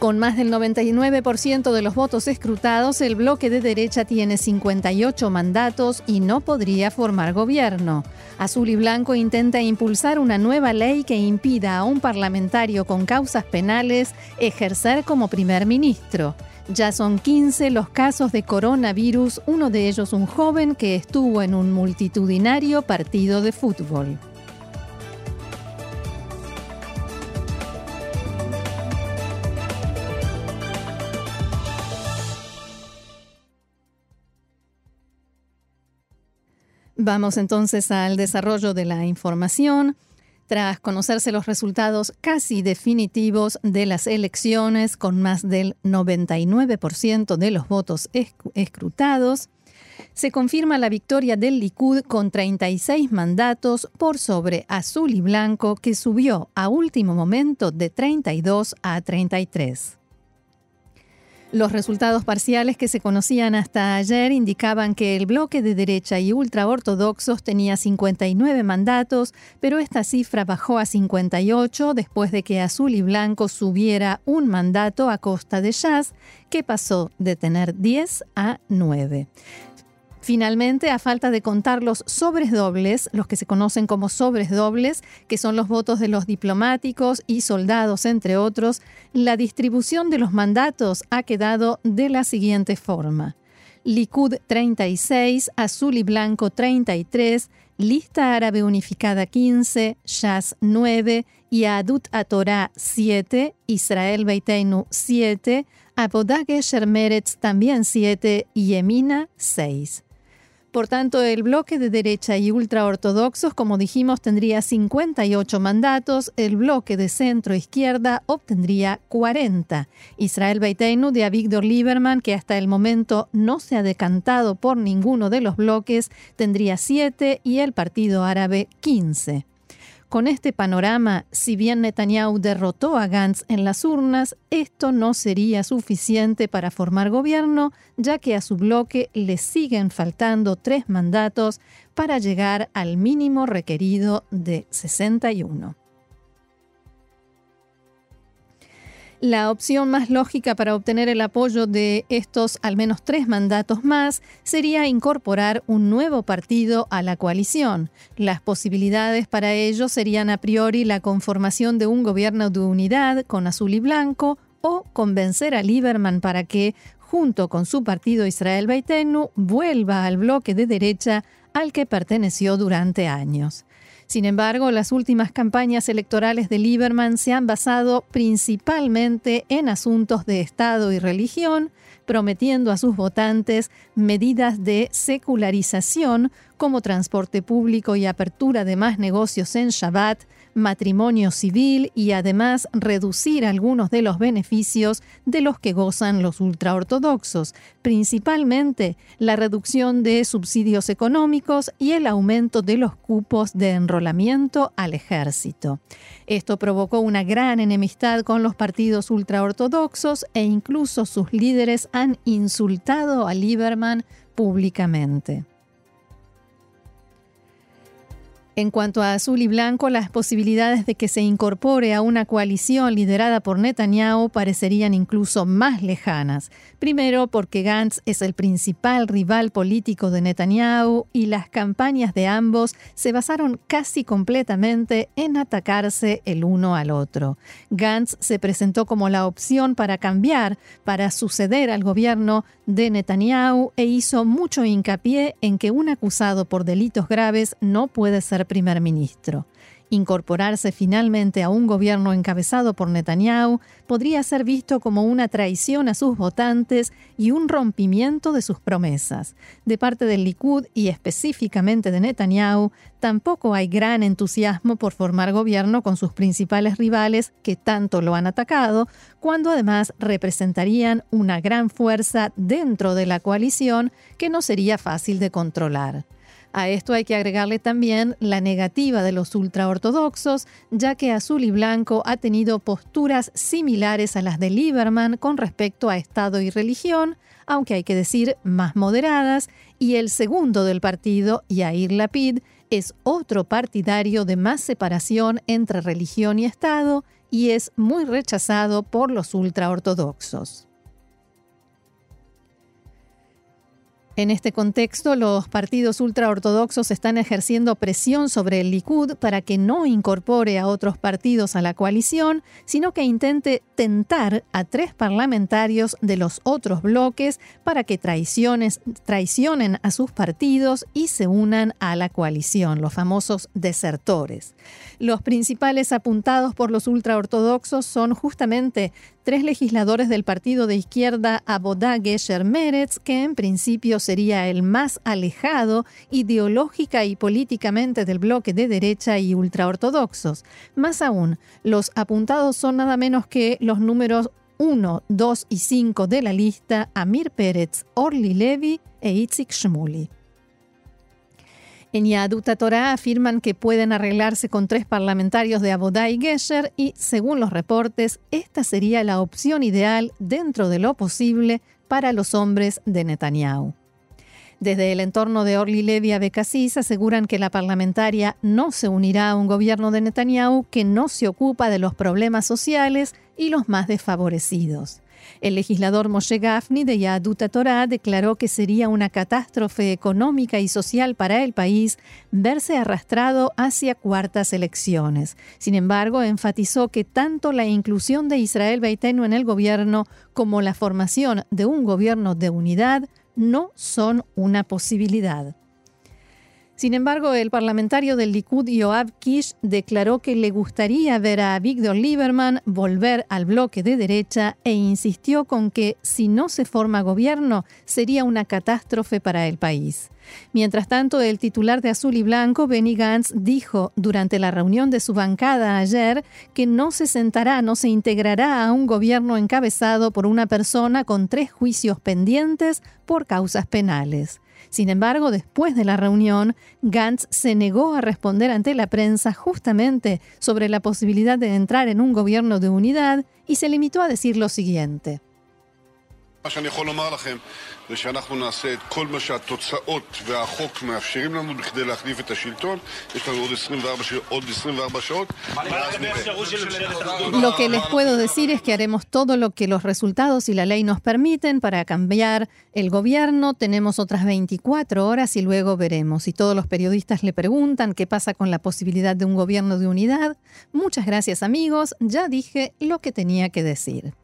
Con más del 99% de los votos escrutados, el bloque de derecha tiene 58 mandatos y no podría formar gobierno. Azul y Blanco intenta impulsar una nueva ley que impida a un parlamentario con causas penales ejercer como primer ministro. Ya son 15 los casos de coronavirus, uno de ellos un joven que estuvo en un multitudinario partido de fútbol. Vamos entonces al desarrollo de la información. Tras conocerse los resultados casi definitivos de las elecciones, con más del 99% de los votos escrutados, se confirma la victoria del Likud con 36 mandatos por sobre Azul y Blanco, que subió a último momento de 32 a 33. Los resultados parciales que se conocían hasta ayer indicaban que el bloque de derecha y ultraortodoxos tenía 59 mandatos, pero esta cifra bajó a 58 después de que Azul y Blanco subiera un mandato a costa de Jazz, que pasó de tener 10 a 9. Finalmente, a falta de contar los sobres dobles, los que se conocen como sobres dobles, que son los votos de los diplomáticos y soldados, entre otros, la distribución de los mandatos ha quedado de la siguiente forma. Likud 36, Azul y Blanco 33, Lista Árabe Unificada 15, Shas 9, Yadut Atorá 7, Israel Beiteinu 7, Abodage Shermeretz también 7 y Yemina 6. Por tanto, el bloque de derecha y ultraortodoxos, como dijimos, tendría 58 mandatos, el bloque de centro-izquierda obtendría 40. Israel Beiteinu de Avigdor Lieberman, que hasta el momento no se ha decantado por ninguno de los bloques, tendría 7 y el Partido Árabe 15. Con este panorama, si bien Netanyahu derrotó a Gantz en las urnas, esto no sería suficiente para formar gobierno, ya que a su bloque le siguen faltando tres mandatos para llegar al mínimo requerido de 61. La opción más lógica para obtener el apoyo de estos al menos tres mandatos más sería incorporar un nuevo partido a la coalición. Las posibilidades para ello serían a priori la conformación de un gobierno de unidad con azul y blanco o convencer a Lieberman para que, junto con su partido Israel Beitenu, vuelva al bloque de derecha al que perteneció durante años. Sin embargo, las últimas campañas electorales de Lieberman se han basado principalmente en asuntos de Estado y religión, prometiendo a sus votantes medidas de secularización como transporte público y apertura de más negocios en Shabbat, matrimonio civil y además reducir algunos de los beneficios de los que gozan los ultraortodoxos, principalmente la reducción de subsidios económicos y el aumento de los cupos de enrolamiento al ejército. Esto provocó una gran enemistad con los partidos ultraortodoxos e incluso sus líderes han insultado a Lieberman públicamente. En cuanto a Azul y Blanco, las posibilidades de que se incorpore a una coalición liderada por Netanyahu parecerían incluso más lejanas. Primero, porque Gantz es el principal rival político de Netanyahu y las campañas de ambos se basaron casi completamente en atacarse el uno al otro. Gantz se presentó como la opción para cambiar, para suceder al gobierno de Netanyahu e hizo mucho hincapié en que un acusado por delitos graves no puede ser primer ministro. Incorporarse finalmente a un gobierno encabezado por Netanyahu podría ser visto como una traición a sus votantes y un rompimiento de sus promesas. De parte del Likud y específicamente de Netanyahu, tampoco hay gran entusiasmo por formar gobierno con sus principales rivales que tanto lo han atacado, cuando además representarían una gran fuerza dentro de la coalición que no sería fácil de controlar. A esto hay que agregarle también la negativa de los ultraortodoxos, ya que Azul y Blanco ha tenido posturas similares a las de Lieberman con respecto a Estado y religión, aunque hay que decir más moderadas, y el segundo del partido, Yair Lapid, es otro partidario de más separación entre religión y Estado y es muy rechazado por los ultraortodoxos. En este contexto, los partidos ultraortodoxos están ejerciendo presión sobre el Likud para que no incorpore a otros partidos a la coalición, sino que intente tentar a tres parlamentarios de los otros bloques para que traicionen a sus partidos y se unan a la coalición, los famosos desertores. Los principales apuntados por los ultraortodoxos son justamente tres legisladores del partido de izquierda Abodá Gesher Meretz, que en principio sería el más alejado ideológica y políticamente del bloque de derecha y ultraortodoxos. Más aún, los apuntados son nada menos que los números 1, 2 y 5 de la lista Amir Pérez, Orly Levy e Itzik Shmuli. En Yaduta Torah afirman que pueden arreglarse con tres parlamentarios de Abodá y Gesher y, según los reportes, esta sería la opción ideal dentro de lo posible para los hombres de Netanyahu. Desde el entorno de Orly Levy a Becasis aseguran que la parlamentaria no se unirá a un gobierno de Netanyahu que no se ocupa de los problemas sociales y los más desfavorecidos. El legislador Moshe Gafni de Yaduta Torah declaró que sería una catástrofe económica y social para el país verse arrastrado hacia cuartas elecciones. Sin embargo, enfatizó que tanto la inclusión de Israel Beitenu en el gobierno como la formación de un gobierno de unidad no son una posibilidad. Sin embargo, el parlamentario del Likud, Yoav Kish, declaró que le gustaría ver a Víctor Lieberman volver al bloque de derecha e insistió con que si no se forma gobierno sería una catástrofe para el país. Mientras tanto, el titular de Azul y Blanco, Benny Gantz, dijo durante la reunión de su bancada ayer que no se sentará, no se integrará a un gobierno encabezado por una persona con tres juicios pendientes por causas penales. Sin embargo, después de la reunión, Gantz se negó a responder ante la prensa justamente sobre la posibilidad de entrar en un gobierno de unidad y se limitó a decir lo siguiente. Lo que les puedo decir es que haremos todo lo que los resultados y la ley nos permiten para cambiar el gobierno. Tenemos otras 24 horas y luego veremos. Y todos los periodistas le preguntan qué pasa con la posibilidad de un gobierno de unidad. Muchas gracias amigos, ya dije lo que tenía que decir.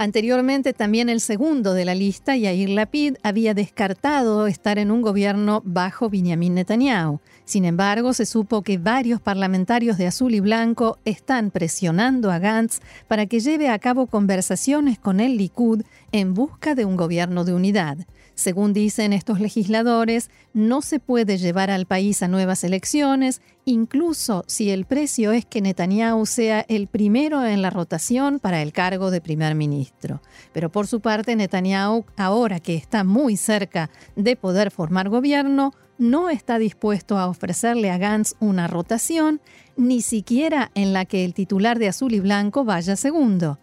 Anteriormente también el segundo de la lista, Yair Lapid, había descartado estar en un gobierno bajo Benjamin Netanyahu. Sin embargo, se supo que varios parlamentarios de azul y blanco están presionando a Gantz para que lleve a cabo conversaciones con el Likud en busca de un gobierno de unidad. Según dicen estos legisladores, no se puede llevar al país a nuevas elecciones, incluso si el precio es que Netanyahu sea el primero en la rotación para el cargo de primer ministro. Pero por su parte, Netanyahu, ahora que está muy cerca de poder formar gobierno, no está dispuesto a ofrecerle a Gantz una rotación, ni siquiera en la que el titular de azul y blanco vaya segundo.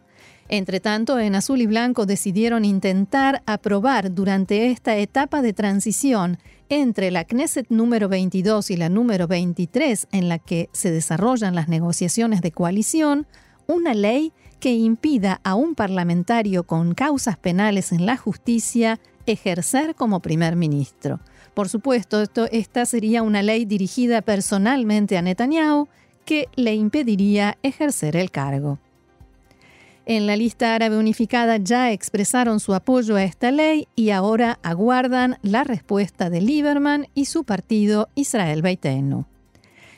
Entre tanto, en Azul y Blanco decidieron intentar aprobar durante esta etapa de transición entre la Knesset número 22 y la número 23, en la que se desarrollan las negociaciones de coalición, una ley que impida a un parlamentario con causas penales en la justicia ejercer como primer ministro. Por supuesto, esto, esta sería una ley dirigida personalmente a Netanyahu que le impediría ejercer el cargo. En la lista árabe unificada ya expresaron su apoyo a esta ley y ahora aguardan la respuesta de Lieberman y su partido Israel Beitenu.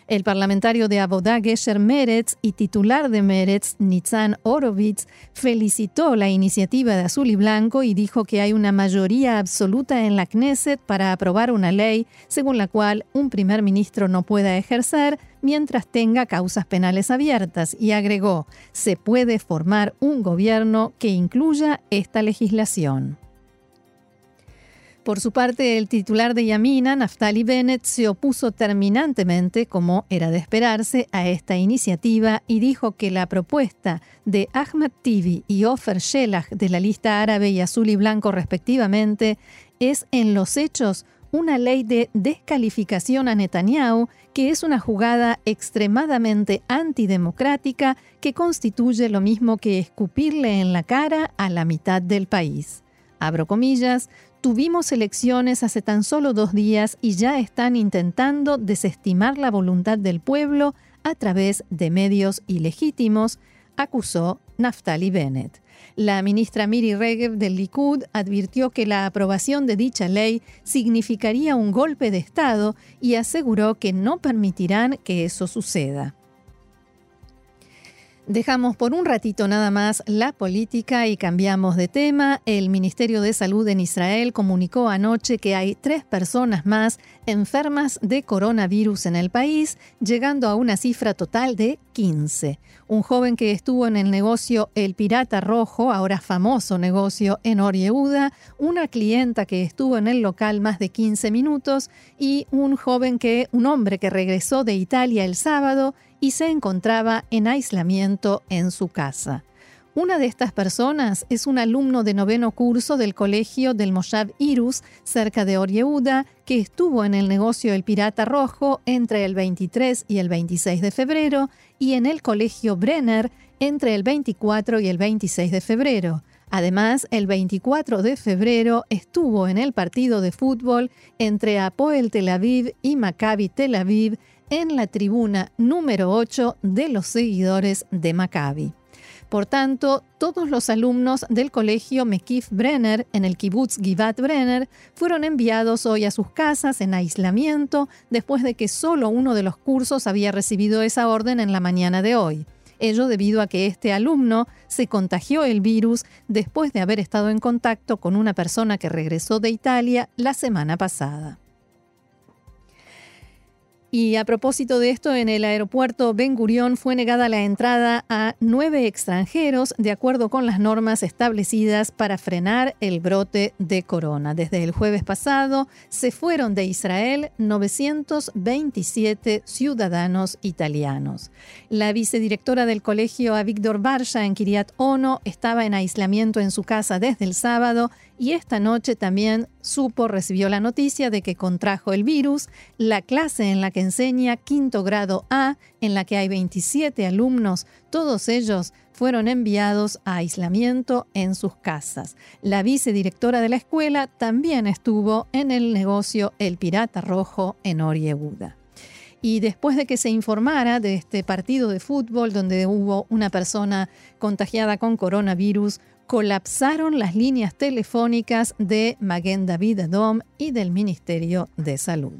El parlamentario de Abodá Gesher Meretz y titular de Meretz, Nitzan Orovitz, felicitó la iniciativa de Azul y Blanco y dijo que hay una mayoría absoluta en la Knesset para aprobar una ley según la cual un primer ministro no pueda ejercer mientras tenga causas penales abiertas y agregó, se puede formar un gobierno que incluya esta legislación. Por su parte, el titular de Yamina, Naftali Bennett, se opuso terminantemente, como era de esperarse, a esta iniciativa y dijo que la propuesta de Ahmad Tibi y Ofer Shelah de la lista árabe y azul y blanco respectivamente es en los hechos una ley de descalificación a Netanyahu que es una jugada extremadamente antidemocrática que constituye lo mismo que escupirle en la cara a la mitad del país. Abro comillas, Tuvimos elecciones hace tan solo dos días y ya están intentando desestimar la voluntad del pueblo a través de medios ilegítimos, acusó Naftali Bennett. La ministra Miri Regev del Likud advirtió que la aprobación de dicha ley significaría un golpe de Estado y aseguró que no permitirán que eso suceda. Dejamos por un ratito nada más la política y cambiamos de tema. El Ministerio de Salud en Israel comunicó anoche que hay tres personas más enfermas de coronavirus en el país, llegando a una cifra total de 15. Un joven que estuvo en el negocio El Pirata Rojo, ahora famoso negocio en Orieuda, una clienta que estuvo en el local más de 15 minutos y un joven que, un hombre que regresó de Italia el sábado y se encontraba en aislamiento en su casa. Una de estas personas es un alumno de noveno curso del colegio del Moshav Irus, cerca de Orieuda, que estuvo en el negocio El Pirata Rojo entre el 23 y el 26 de febrero y en el colegio Brenner entre el 24 y el 26 de febrero. Además, el 24 de febrero estuvo en el partido de fútbol entre Apoel Tel Aviv y Maccabi Tel Aviv en la tribuna número 8 de los seguidores de Maccabi. Por tanto, todos los alumnos del colegio Mekif Brenner en el kibbutz Givat Brenner fueron enviados hoy a sus casas en aislamiento después de que solo uno de los cursos había recibido esa orden en la mañana de hoy. Ello debido a que este alumno se contagió el virus después de haber estado en contacto con una persona que regresó de Italia la semana pasada. Y a propósito de esto, en el aeropuerto Ben Gurión fue negada la entrada a nueve extranjeros de acuerdo con las normas establecidas para frenar el brote de corona. Desde el jueves pasado se fueron de Israel 927 ciudadanos italianos. La vicedirectora del colegio a Barsha en Kiryat Ono estaba en aislamiento en su casa desde el sábado y esta noche también supo, recibió la noticia de que contrajo el virus. La clase en la que enseña quinto grado A, en la que hay 27 alumnos, todos ellos fueron enviados a aislamiento en sus casas. La vicedirectora de la escuela también estuvo en el negocio El Pirata Rojo en Orieguda. Y después de que se informara de este partido de fútbol donde hubo una persona contagiada con coronavirus, colapsaron las líneas telefónicas de Maguen David Adom y del Ministerio de Salud.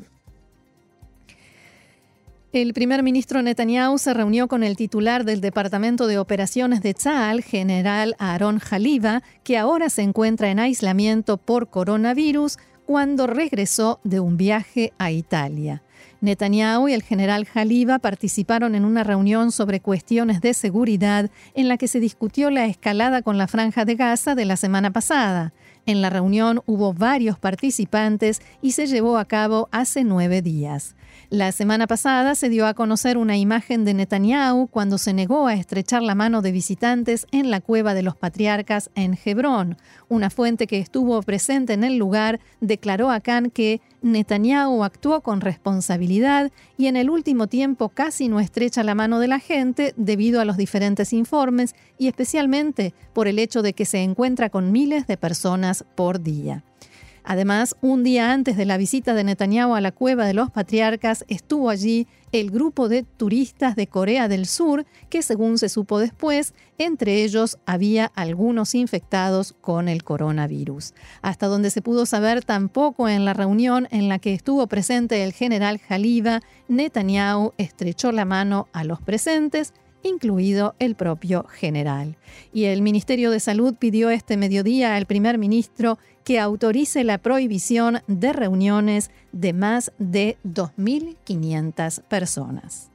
El primer ministro Netanyahu se reunió con el titular del Departamento de Operaciones de Tzal, general Aaron Haliva, que ahora se encuentra en aislamiento por coronavirus cuando regresó de un viaje a Italia. Netanyahu y el general Jaliba participaron en una reunión sobre cuestiones de seguridad en la que se discutió la escalada con la franja de Gaza de la semana pasada. En la reunión hubo varios participantes y se llevó a cabo hace nueve días. La semana pasada se dio a conocer una imagen de Netanyahu cuando se negó a estrechar la mano de visitantes en la cueva de los patriarcas en Hebrón. Una fuente que estuvo presente en el lugar declaró a Khan que Netanyahu actuó con responsabilidad y en el último tiempo casi no estrecha la mano de la gente debido a los diferentes informes y especialmente por el hecho de que se encuentra con miles de personas por día. Además, un día antes de la visita de Netanyahu a la cueva de los patriarcas, estuvo allí el grupo de turistas de Corea del Sur, que según se supo después, entre ellos había algunos infectados con el coronavirus. Hasta donde se pudo saber tampoco en la reunión en la que estuvo presente el general Jaliba, Netanyahu estrechó la mano a los presentes, incluido el propio general. Y el Ministerio de Salud pidió este mediodía al primer ministro que autorice la prohibición de reuniones de más de 2.500 personas.